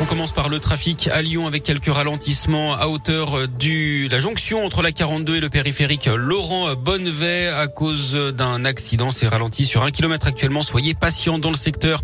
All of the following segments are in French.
On commence par le trafic à Lyon avec quelques ralentissements à hauteur du la jonction entre la 42 et le périphérique Laurent Bonnevet à cause d'un accident. C'est ralenti sur un kilomètre actuellement. Soyez patients dans le secteur.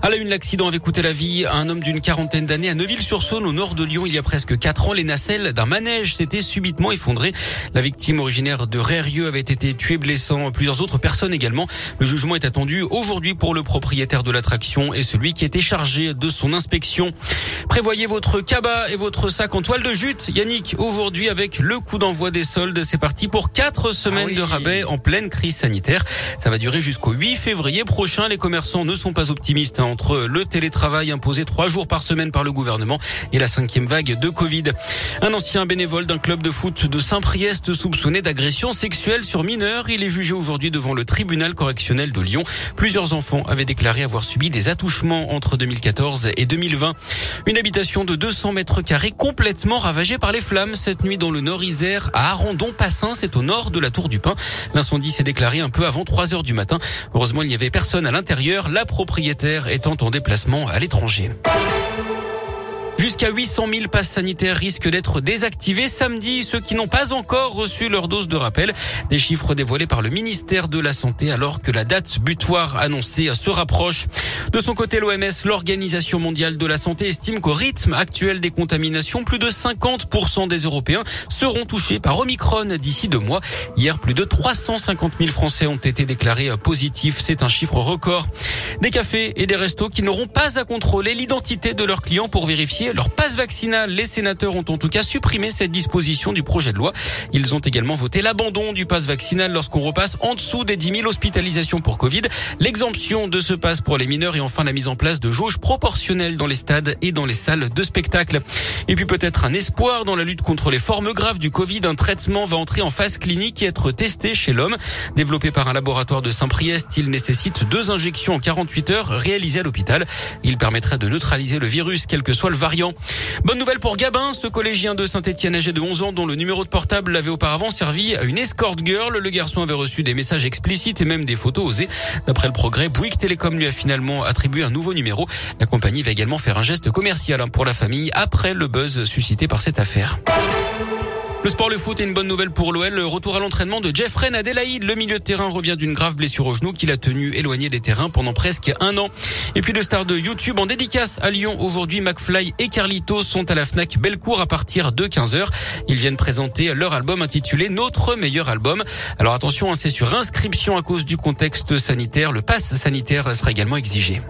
À la une, l'accident avait coûté la vie à un homme d'une quarantaine d'années à Neuville-sur-Saône au nord de Lyon il y a presque quatre ans. Les nacelles d'un manège s'étaient subitement effondrées. La victime originaire de Rérieux avait été tuée blessant plusieurs autres personnes également. Le jugement est attendu aujourd'hui pour le propriétaire de l'attraction et celui qui était chargé de son inspection. Prévoyez votre cabas et votre sac en toile de jute. Yannick, aujourd'hui avec le coup d'envoi des soldes, c'est parti pour quatre semaines Ah de rabais en pleine crise sanitaire. Ça va durer jusqu'au 8 février prochain. Les commerçants ne sont pas optimistes hein, entre le télétravail imposé trois jours par semaine par le gouvernement et la cinquième vague de Covid. Un ancien bénévole d'un club de foot de Saint-Priest soupçonné d'agression sexuelle sur mineurs. Il est jugé aujourd'hui devant le tribunal correctionnel de Lyon. Plusieurs enfants avaient déclaré avoir subi des attouchements entre 2014 et 2020. Une habitation de 200 mètres carrés complètement ravagée par les flammes cette nuit dans le Nord-Isère à Arandon-Passin, c'est au nord de la Tour du Pin. L'incendie s'est déclaré un peu avant 3 heures du matin. Heureusement, il n'y avait personne à l'intérieur, la propriétaire étant en déplacement à l'étranger. Jusqu'à 800 000 passes sanitaires risquent d'être désactivés samedi. Ceux qui n'ont pas encore reçu leur dose de rappel, des chiffres dévoilés par le ministère de la Santé alors que la date butoir annoncée se rapproche. De son côté, l'OMS, l'Organisation mondiale de la santé, estime qu'au rythme actuel des contaminations, plus de 50% des Européens seront touchés par Omicron d'ici deux mois. Hier, plus de 350 000 Français ont été déclarés positifs. C'est un chiffre record. Des cafés et des restos qui n'auront pas à contrôler l'identité de leurs clients pour vérifier leur passe vaccinal. Les sénateurs ont en tout cas supprimé cette disposition du projet de loi. Ils ont également voté l'abandon du passe vaccinal lorsqu'on repasse en dessous des 10 000 hospitalisations pour Covid, l'exemption de ce passe pour les mineurs et enfin la mise en place de jauges proportionnelles dans les stades et dans les salles de spectacle. Et puis peut-être un espoir dans la lutte contre les formes graves du Covid. Un traitement va entrer en phase clinique et être testé chez l'homme. Développé par un laboratoire de Saint-Priest, il nécessite deux injections en 48 heures réalisées à l'hôpital. Il permettrait de neutraliser le virus, quel que soit le variant. Bonne nouvelle pour Gabin, ce collégien de Saint-Etienne âgé de 11 ans dont le numéro de portable l'avait auparavant servi à une escort girl. Le garçon avait reçu des messages explicites et même des photos osées. D'après le progrès, Bouygues Télécom lui a finalement attribué un nouveau numéro. La compagnie va également faire un geste commercial pour la famille après le buzz suscité par cette affaire. Le sport, le foot est une bonne nouvelle pour l'OL. Le retour à l'entraînement de Jeffrey Adelaide. Le milieu de terrain revient d'une grave blessure au genou qu'il a tenu éloigné des terrains pendant presque un an. Et puis le star de YouTube en dédicace à Lyon. Aujourd'hui, McFly et Carlito sont à la FNAC Bellecour à partir de 15h. Ils viennent présenter leur album intitulé Notre meilleur album. Alors attention, hein, c'est sur inscription à cause du contexte sanitaire. Le pass sanitaire sera également exigé.